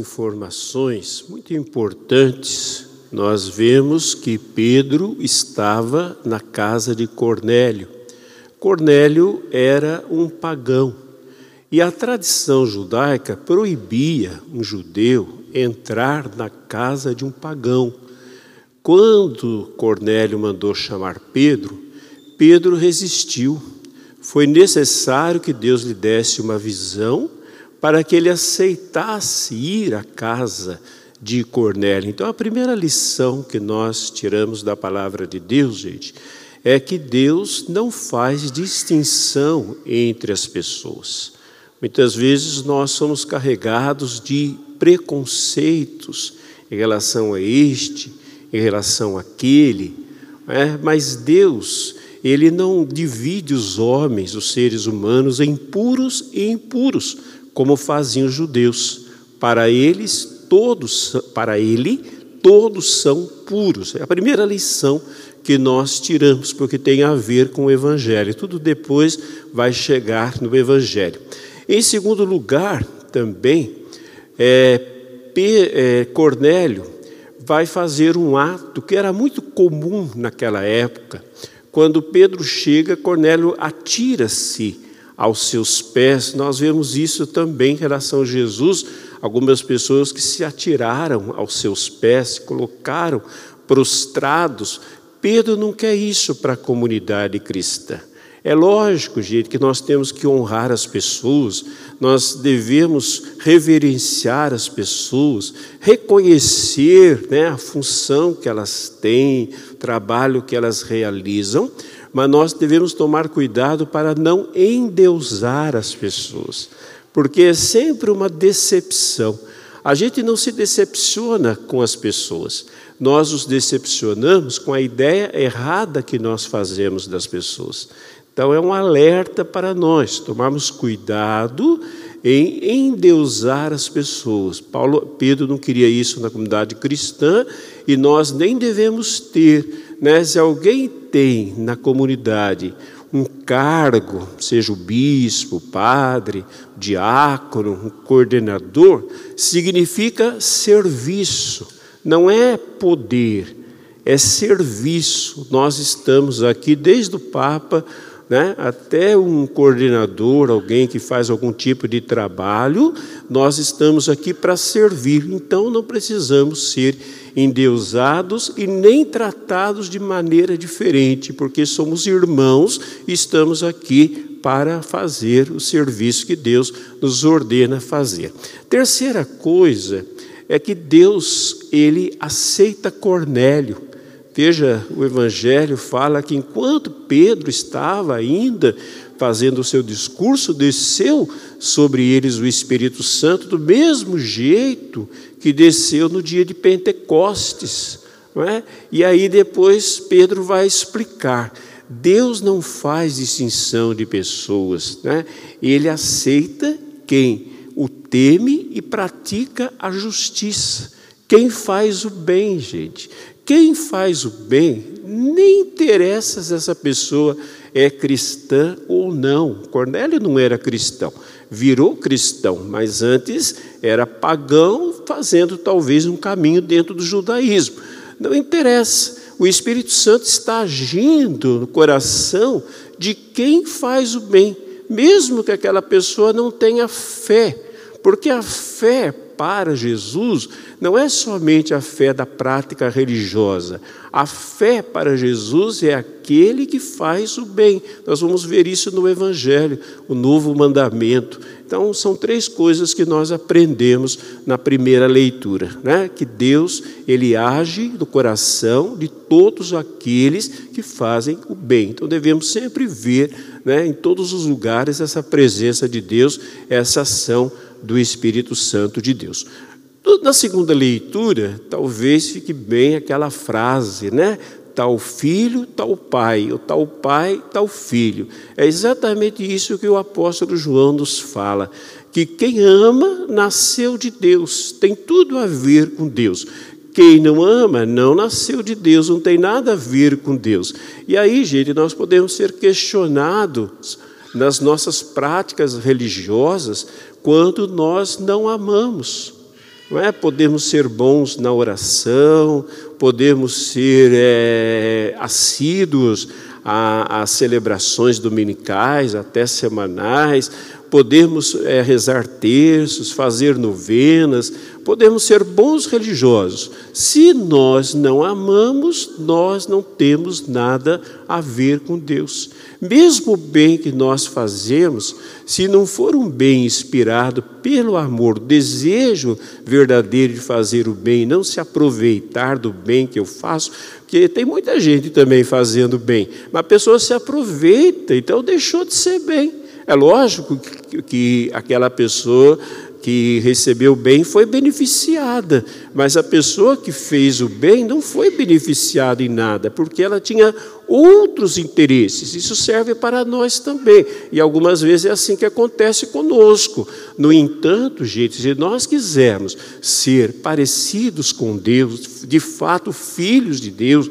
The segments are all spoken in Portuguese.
informações muito importantes, nós vemos que Pedro estava na casa de Cornélio. Cornélio era um pagão e a tradição judaica proibia um judeu entrar na casa de um pagão. Quando Cornélio mandou chamar Pedro, Pedro resistiu. Foi necessário que Deus lhe desse uma visão para que ele aceitasse ir à casa de Cornélio. Então, a primeira lição que nós tiramos da palavra de Deus, gente, é que Deus não faz distinção entre as pessoas. Muitas vezes nós somos carregados de preconceitos em relação a este, em relação àquele, é? mas Deus, Ele não divide os homens, os seres humanos, em puros e impuros como faziam os judeus. Para eles, todos, para ele, todos são puros. É a primeira lição que nós tiramos, porque tem a ver com o Evangelho. Tudo depois vai chegar no Evangelho. Em segundo lugar, também, é, é, Cornélio vai fazer um ato que era muito comum naquela época. Quando Pedro chega, Cornélio atira-se aos seus pés. Nós vemos isso também em relação a Jesus, algumas pessoas que se atiraram aos seus pés, se colocaram prostrados. Pedro não quer isso para a comunidade cristã. É lógico, gente, que nós temos que honrar as pessoas, nós devemos reverenciar as pessoas, reconhecer né, a função que elas têm, o trabalho que elas realizam, mas nós devemos tomar cuidado para não endeusar as pessoas, porque é sempre uma decepção. A gente não se decepciona com as pessoas, nós os decepcionamos com a ideia errada que nós fazemos das pessoas. Então é um alerta para nós tomarmos cuidado em endeusar as pessoas. Paulo, Pedro não queria isso na comunidade cristã e nós nem devemos ter né, se alguém tem na comunidade um cargo, seja o bispo, padre, diácono, um coordenador, significa serviço, não é poder, é serviço. Nós estamos aqui desde o Papa né, até um coordenador, alguém que faz algum tipo de trabalho, nós estamos aqui para servir, então não precisamos ser endeusados e nem tratados de maneira diferente, porque somos irmãos e estamos aqui para fazer o serviço que Deus nos ordena fazer. Terceira coisa é que Deus, ele aceita Cornélio. Veja, o evangelho fala que enquanto Pedro estava ainda fazendo o seu discurso, desceu sobre eles o Espírito Santo do mesmo jeito que desceu no dia de Pentecostes. Não é? E aí depois Pedro vai explicar. Deus não faz distinção de pessoas, né? ele aceita quem o teme e pratica a justiça. Quem faz o bem, gente. Quem faz o bem, nem interessa se essa pessoa é cristã ou não. Cornélio não era cristão, virou cristão, mas antes era pagão, fazendo talvez um caminho dentro do judaísmo. Não interessa. O Espírito Santo está agindo no coração de quem faz o bem, mesmo que aquela pessoa não tenha fé, porque a fé para Jesus não é somente a fé da prática religiosa. A fé para Jesus é aquele que faz o bem. Nós vamos ver isso no Evangelho, o novo mandamento. Então, são três coisas que nós aprendemos na primeira leitura, né? Que Deus, ele age no coração de todos aqueles que fazem o bem. Então, devemos sempre ver, né, em todos os lugares essa presença de Deus, essa ação do Espírito Santo de Deus. Na segunda leitura, talvez fique bem aquela frase, né? Tal filho, tal pai, ou tal pai, tal filho. É exatamente isso que o apóstolo João nos fala, que quem ama nasceu de Deus, tem tudo a ver com Deus. Quem não ama não nasceu de Deus, não tem nada a ver com Deus. E aí, gente, nós podemos ser questionados nas nossas práticas religiosas quando nós não amamos. não é? Podemos ser bons na oração, podemos ser é, assíduos às celebrações dominicais, até semanais, podemos é, rezar terços, fazer novenas, podemos ser bons religiosos. Se nós não amamos, nós não temos nada a ver com Deus. Mesmo o bem que nós fazemos, se não for um bem inspirado pelo amor, desejo verdadeiro de fazer o bem, não se aproveitar do bem que eu faço, porque tem muita gente também fazendo bem, mas a pessoa se aproveita, então deixou de ser bem. É lógico que, que aquela pessoa que recebeu bem foi beneficiada, mas a pessoa que fez o bem não foi beneficiada em nada, porque ela tinha outros interesses. Isso serve para nós também. E algumas vezes é assim que acontece conosco. No entanto, gente, se nós quisermos ser parecidos com Deus, de fato filhos de Deus,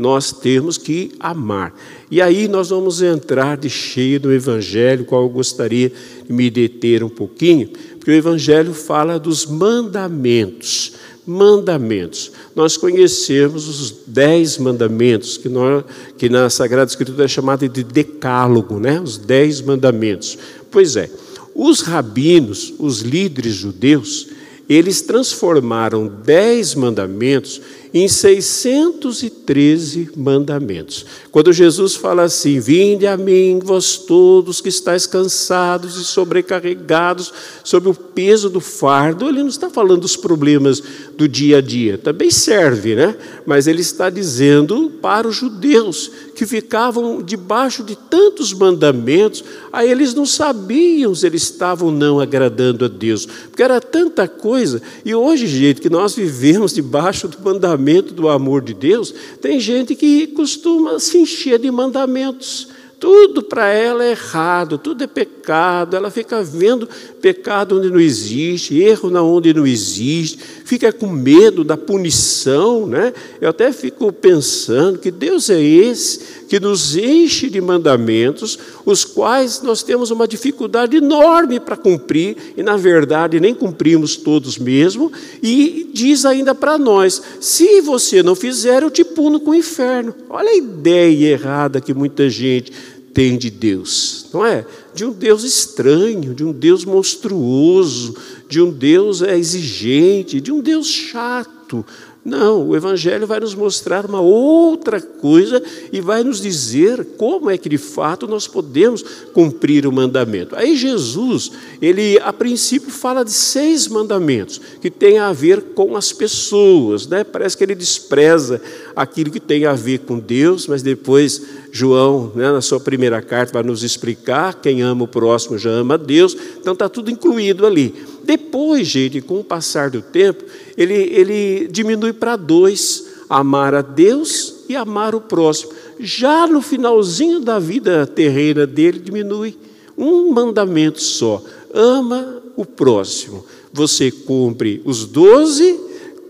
nós temos que amar. E aí nós vamos entrar de cheio no Evangelho, qual eu gostaria de me deter um pouquinho, porque o Evangelho fala dos mandamentos. Mandamentos. Nós conhecemos os dez mandamentos, que, nós, que na Sagrada Escritura é chamado de decálogo, né? os dez mandamentos. Pois é, os rabinos, os líderes judeus, eles transformaram dez mandamentos em 613 mandamentos. Quando Jesus fala assim: Vinde a mim, vós todos que estáis cansados e sobrecarregados sobre o peso do fardo, ele não está falando dos problemas do dia a dia, também serve, né? Mas ele está dizendo para os judeus que ficavam debaixo de tantos mandamentos, aí eles não sabiam se eles estavam não agradando a Deus, porque era tanta coisa. E hoje, gente, que nós vivemos debaixo do mandamento do amor de Deus, tem gente que costuma se encher de mandamentos. Tudo para ela é errado, tudo é pecado. Ela fica vendo pecado onde não existe, erro na onde não existe, fica com medo da punição, né? Eu até fico pensando que Deus é esse que nos enche de mandamentos, os quais nós temos uma dificuldade enorme para cumprir e na verdade nem cumprimos todos mesmo, e diz ainda para nós: se você não fizer, eu te puno com o inferno. Olha a ideia errada que muita gente tem de Deus, não é? De um Deus estranho, de um Deus monstruoso, de um Deus é, exigente, de um Deus chato. Não, o Evangelho vai nos mostrar uma outra coisa e vai nos dizer como é que de fato nós podemos cumprir o mandamento. Aí Jesus, ele a princípio fala de seis mandamentos que tem a ver com as pessoas, né? Parece que ele despreza aquilo que tem a ver com Deus, mas depois João, né, na sua primeira carta, vai nos explicar: quem ama o próximo já ama Deus, então está tudo incluído ali. Depois, gente, com o passar do tempo, ele, ele diminui para dois: amar a Deus e amar o próximo. Já no finalzinho da vida terrena dele, diminui um mandamento só: ama o próximo. Você cumpre os doze,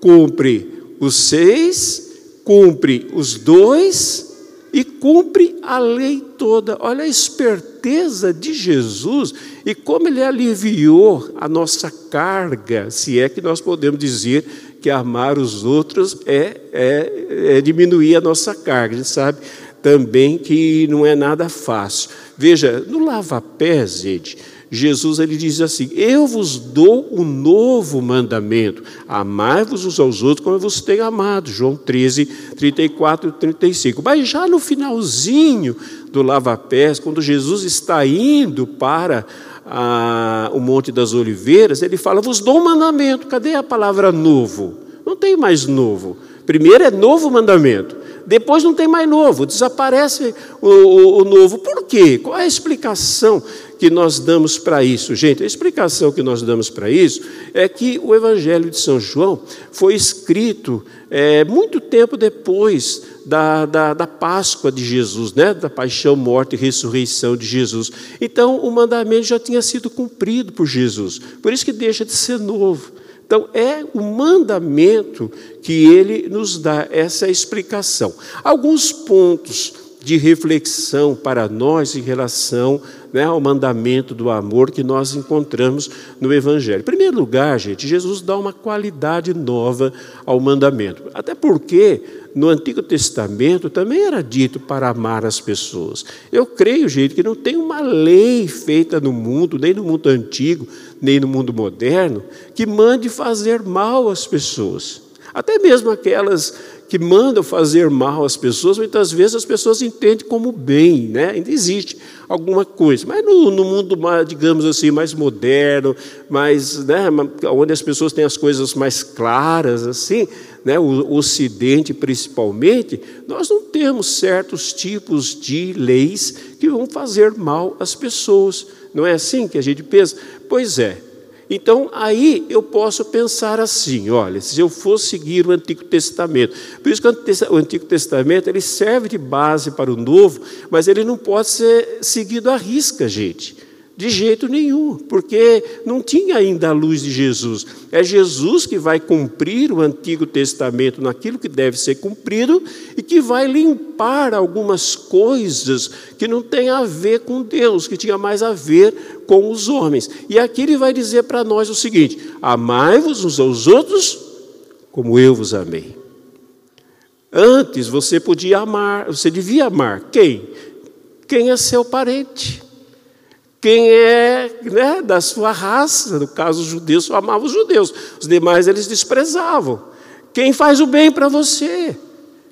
cumpre os seis, cumpre os dois e cumpre a lei toda. Olha a esperteza de Jesus e como ele aliviou a nossa carga, se é que nós podemos dizer que amar os outros é, é, é diminuir a nossa carga. A gente sabe também que não é nada fácil. Veja, no lava-pés, gente, Jesus ele diz assim: Eu vos dou um novo mandamento, amai-vos uns aos outros como eu vos tenho amado. João 13, 34 e 35. Mas já no finalzinho do lava-pés, quando Jesus está indo para a, o Monte das Oliveiras, ele fala: Vos dou um mandamento. Cadê a palavra novo? Não tem mais novo. Primeiro é novo mandamento. Depois não tem mais novo, desaparece o, o, o novo. Por quê? Qual é a explicação que nós damos para isso? Gente, a explicação que nós damos para isso é que o Evangelho de São João foi escrito é, muito tempo depois da, da, da, Páscoa de Jesus, né? da paixão, morte e ressurreição de Jesus. Então, o mandamento já tinha sido cumprido por Jesus, por isso que deixa de ser novo. Então, é o mandamento que ele nos dá essa explicação. Alguns pontos de reflexão para nós em relação né, ao mandamento do amor que nós encontramos no Evangelho. Em primeiro lugar, gente, Jesus dá uma qualidade nova ao mandamento. Até porque no Antigo Testamento também era dito para amar as pessoas. Eu creio, gente, que não tem uma lei feita no mundo, nem no mundo antigo, nem no mundo moderno, que mande fazer mal às pessoas. Até mesmo aquelas que mandam fazer mal às pessoas, muitas vezes as pessoas entendem como bem, né? Ainda existe alguma coisa. Mas no, no mundo, digamos assim, mais moderno, mais, né, onde as pessoas têm as coisas mais claras, assim, né, o Ocidente principalmente, nós não temos certos tipos de leis que vão fazer mal às pessoas. Não é assim que a gente pensa? Pois é. Então, aí eu posso pensar assim, olha, se eu for seguir o Antigo Testamento, por isso que o Antigo Testamento ele serve de base para o Novo, mas ele não pode ser seguido à risca, gente. De jeito nenhum, porque não tinha ainda a luz de Jesus. É Jesus que vai cumprir o Antigo Testamento naquilo que deve ser cumprido e que vai limpar algumas coisas que não têm a ver com Deus, que tinha mais a ver com os homens. E aqui ele vai dizer para nós o seguinte: amai-vos uns aos outros como eu vos amei. Antes você podia amar, você devia amar quem? Quem é seu parente quem é né, da sua raça, no caso os judeus só amavam os judeus, os demais eles desprezavam. Quem faz o bem para você,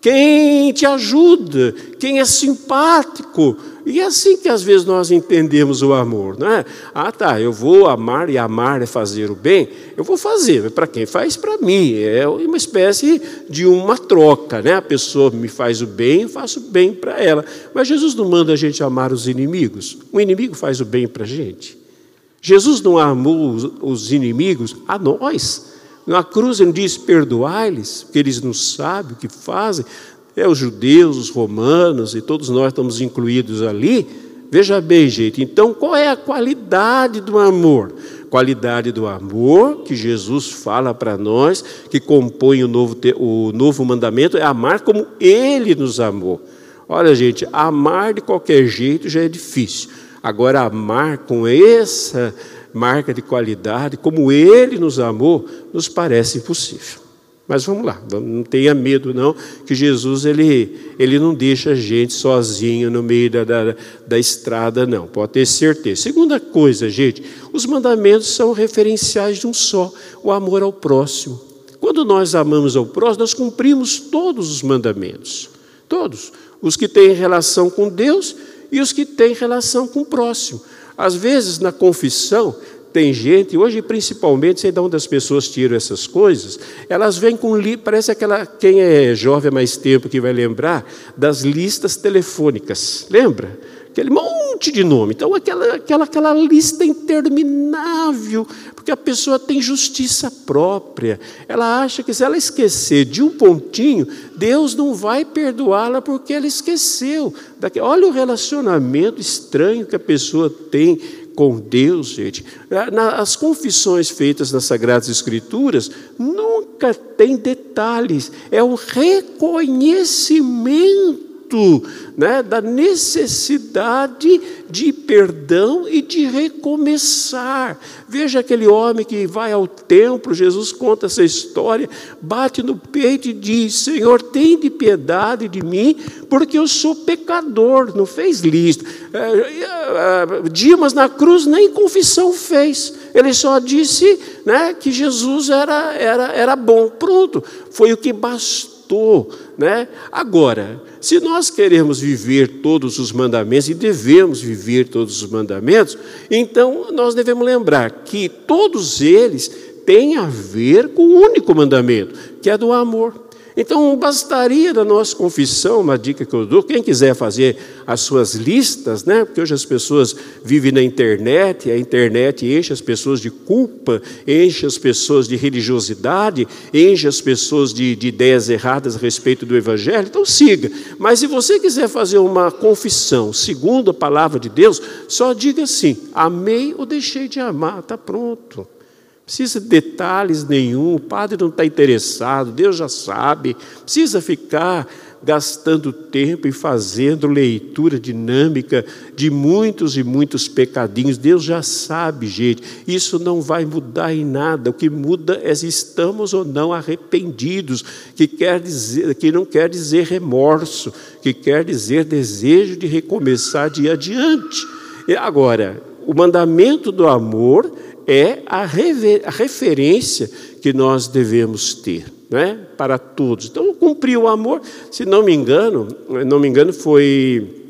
quem te ajuda, quem é simpático, e é assim que às vezes nós entendemos o amor, não é? Ah, tá, eu vou amar e amar é fazer o bem, eu vou fazer, para quem faz para mim, é uma espécie de uma troca, né? A pessoa me faz o bem, eu faço o bem para ela. Mas Jesus não manda a gente amar os inimigos. O inimigo faz o bem para a gente. Jesus não amou os inimigos a nós. Na cruz ele diz: perdoai-lhes, porque eles não sabem o que fazem é os judeus, os romanos, e todos nós estamos incluídos ali. Veja bem, gente, então qual é a qualidade do amor? Qualidade do amor que Jesus fala para nós, que compõe o novo, o novo mandamento, é amar como Ele nos amou. Olha, gente, amar de qualquer jeito já é difícil. Agora, amar com essa marca de qualidade, como Ele nos amou, nos parece impossível. Mas vamos lá, não tenha medo não, que Jesus ele, ele não deixa a gente sozinho no meio da, da, da estrada, não, pode ter certeza. Segunda coisa, gente, os mandamentos são referenciais de um só, o amor ao próximo. Quando nós amamos ao próximo, nós cumprimos todos os mandamentos, todos, os que têm relação com Deus e os que têm relação com o próximo. Às vezes, na confissão, tem gente, hoje principalmente, sei de onde as pessoas tiram essas coisas, elas vêm com, parece aquela, quem é jovem há mais tempo que vai lembrar, das listas telefônicas, lembra? Aquele monte de nome. Então, aquela, aquela, aquela lista interminável, porque a pessoa tem justiça própria. Ela acha que se ela esquecer de um pontinho, Deus não vai perdoá-la porque ela esqueceu. Olha o relacionamento estranho que a pessoa tem com Deus, gente. As confissões feitas nas Sagradas Escrituras nunca tem detalhes, é o reconhecimento né, da necessidade de perdão e de recomeçar. Veja aquele homem que vai ao templo, Jesus conta essa história, bate no peito e diz: Senhor, tem de piedade de mim, porque eu sou pecador. Não fez lista. É, é, Dimas na cruz nem confissão fez. Ele só disse né, que Jesus era, era, era bom. Pronto, foi o que bastou. Né? Agora, se nós queremos viver todos os mandamentos, e devemos viver todos os mandamentos, então nós devemos lembrar que todos eles têm a ver com o único mandamento, que é do amor. Então, bastaria da nossa confissão, uma dica que eu dou, quem quiser fazer as suas listas, né? porque hoje as pessoas vivem na internet, a internet enche as pessoas de culpa, enche as pessoas de religiosidade, enche as pessoas de, de ideias erradas a respeito do Evangelho, então siga. Mas se você quiser fazer uma confissão segundo a palavra de Deus, só diga assim: amei ou deixei de amar, está pronto precisa de detalhes nenhum, o padre não está interessado, Deus já sabe, precisa ficar gastando tempo e fazendo leitura dinâmica de muitos e muitos pecadinhos. Deus já sabe, gente, isso não vai mudar em nada. O que muda é se estamos ou não arrependidos, que, quer dizer, que não quer dizer remorso, que quer dizer desejo de recomeçar de adiante. E agora, o mandamento do amor é a, a referência que nós devemos ter. Né, para todos. Então, cumpriu o amor, se não me engano, não me engano, foi.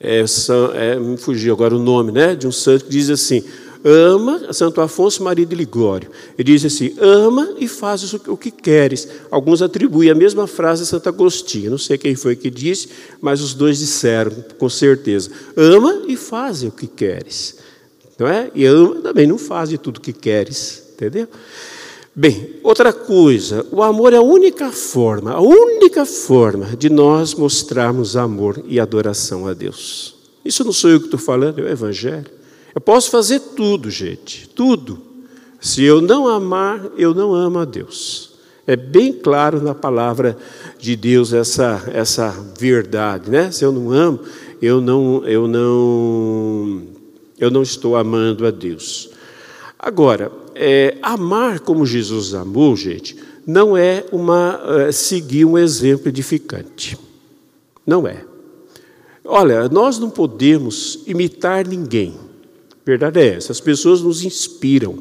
É, São, é, me fugiu agora o nome né, de um santo que diz assim: ama, Santo Afonso Maria de Ligório. Ele diz assim: ama e fazes o que queres. Alguns atribuem a mesma frase a Santo Agostinho. Não sei quem foi que disse, mas os dois disseram, com certeza: ama e faz o que queres. Não é? E ama também não faz de tudo que queres. Entendeu? Bem, outra coisa, o amor é a única forma, a única forma de nós mostrarmos amor e adoração a Deus. Isso não sou eu que estou falando, é o Evangelho. Eu posso fazer tudo, gente, tudo. Se eu não amar, eu não amo a Deus. É bem claro na palavra de Deus essa, essa verdade, né? Se eu não amo, eu não, eu não, eu não estou amando a Deus. Agora, é, amar como Jesus amou, gente, não é uma é, seguir um exemplo edificante. Não é. Olha, nós não podemos imitar ninguém. Verdade é essa. As pessoas nos inspiram.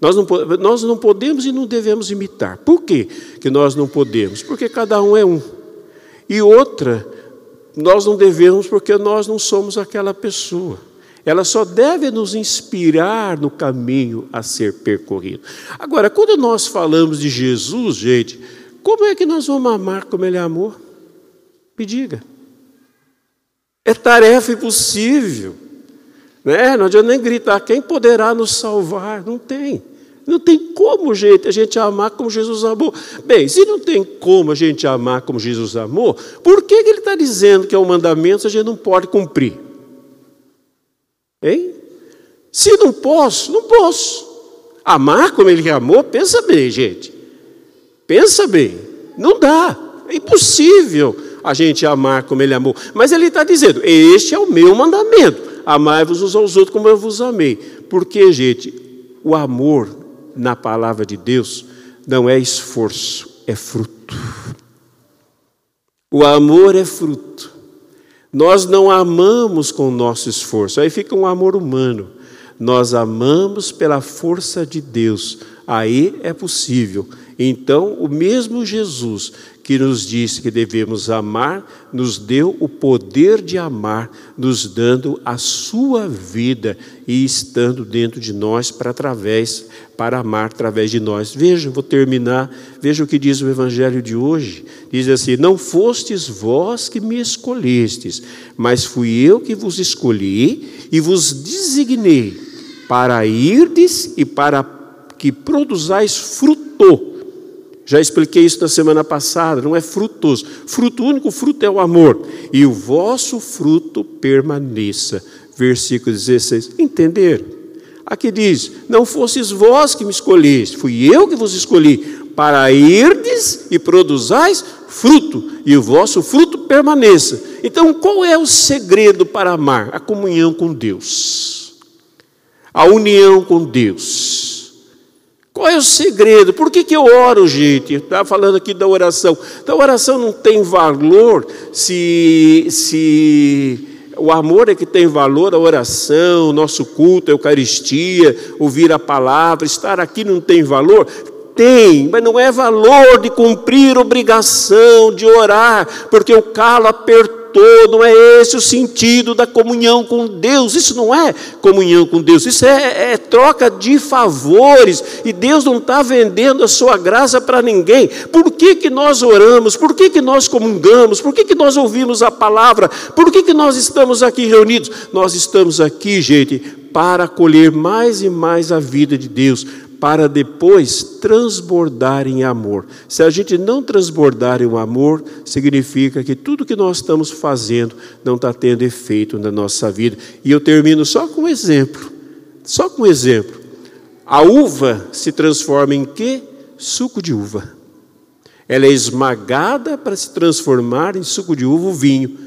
Nós não, nós não podemos e não devemos imitar. Por quê que nós não podemos? Porque cada um é um. E outra, nós não devemos porque nós não somos aquela pessoa. Ela só deve nos inspirar no caminho a ser percorrido. Agora, quando nós falamos de Jesus, gente, como é que nós vamos amar como Ele amou? Me diga. É tarefa impossível. Né? Não adianta nem gritar, quem poderá nos salvar? Não tem. Não tem como, gente, a gente amar como Jesus amou. Bem, se não tem como a gente amar como Jesus amou, por que, que ele está dizendo que é um mandamento se a gente não pode cumprir? Hein? Se não posso, não posso. Amar como ele amou, pensa bem, gente. Pensa bem. Não dá. É impossível a gente amar como ele amou. Mas ele está dizendo: Este é o meu mandamento amai-vos uns aos outros como eu vos amei. Porque, gente, o amor na palavra de Deus não é esforço, é fruto. O amor é fruto. Nós não amamos com o nosso esforço, aí fica um amor humano. Nós amamos pela força de Deus, aí é possível. Então, o mesmo Jesus que nos disse que devemos amar, nos deu o poder de amar, nos dando a sua vida e estando dentro de nós para através para amar através de nós. Veja, vou terminar. Veja o que diz o evangelho de hoje. Diz assim: "Não fostes vós que me escolhestes, mas fui eu que vos escolhi e vos designei para irdes e para que produzais fruto já expliquei isso na semana passada, não é frutoso. Fruto único, fruto é o amor. E o vosso fruto permaneça. Versículo 16. Entender? Aqui diz: Não fosses vós que me escolheste, fui eu que vos escolhi, para irdes e produzais fruto, e o vosso fruto permaneça. Então, qual é o segredo para amar? A comunhão com Deus, a união com Deus. Qual é o segredo? Por que, que eu oro, gente? Estava falando aqui da oração. Então, a oração não tem valor se, se o amor é que tem valor, a oração, nosso culto, a Eucaristia, ouvir a palavra, estar aqui não tem valor? Tem, mas não é valor de cumprir obrigação, de orar, porque o calo apertou todo, não é esse o sentido da comunhão com Deus. Isso não é comunhão com Deus, isso é, é troca de favores, e Deus não está vendendo a sua graça para ninguém. Por que, que nós oramos? Por que, que nós comungamos? Por que, que nós ouvimos a palavra? Por que, que nós estamos aqui reunidos? Nós estamos aqui, gente, para acolher mais e mais a vida de Deus, para depois transbordar em amor. Se a gente não transbordar em amor, significa que tudo que nós estamos fazendo não está tendo efeito na nossa vida. E eu termino só com um exemplo. Só com um exemplo. A uva se transforma em quê? Suco de uva. ela é esmagada para se transformar em suco de uva, o vinho.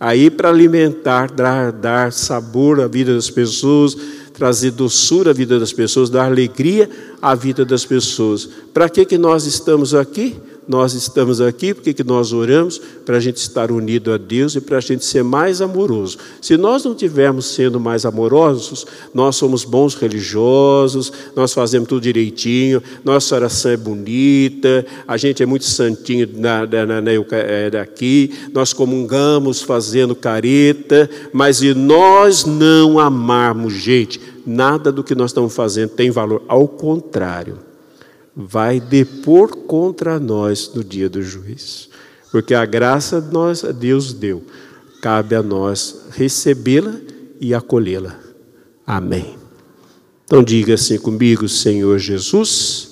Aí para alimentar, dar, dar sabor à vida das pessoas, trazer doçura à vida das pessoas, dar alegria à vida das pessoas. Para que, que nós estamos aqui? Nós estamos aqui, porque que nós oramos? Para a gente estar unido a Deus e para a gente ser mais amoroso. Se nós não tivermos sendo mais amorosos, nós somos bons religiosos, nós fazemos tudo direitinho, nossa oração é bonita, a gente é muito santinho na, na, na, na é, daqui, nós comungamos fazendo careta, mas se nós não amarmos gente, nada do que nós estamos fazendo tem valor, ao contrário vai depor contra nós no dia do juízo. Porque a graça nós, Deus deu, cabe a nós recebê-la e acolhê-la. Amém. Então diga assim comigo, Senhor Jesus,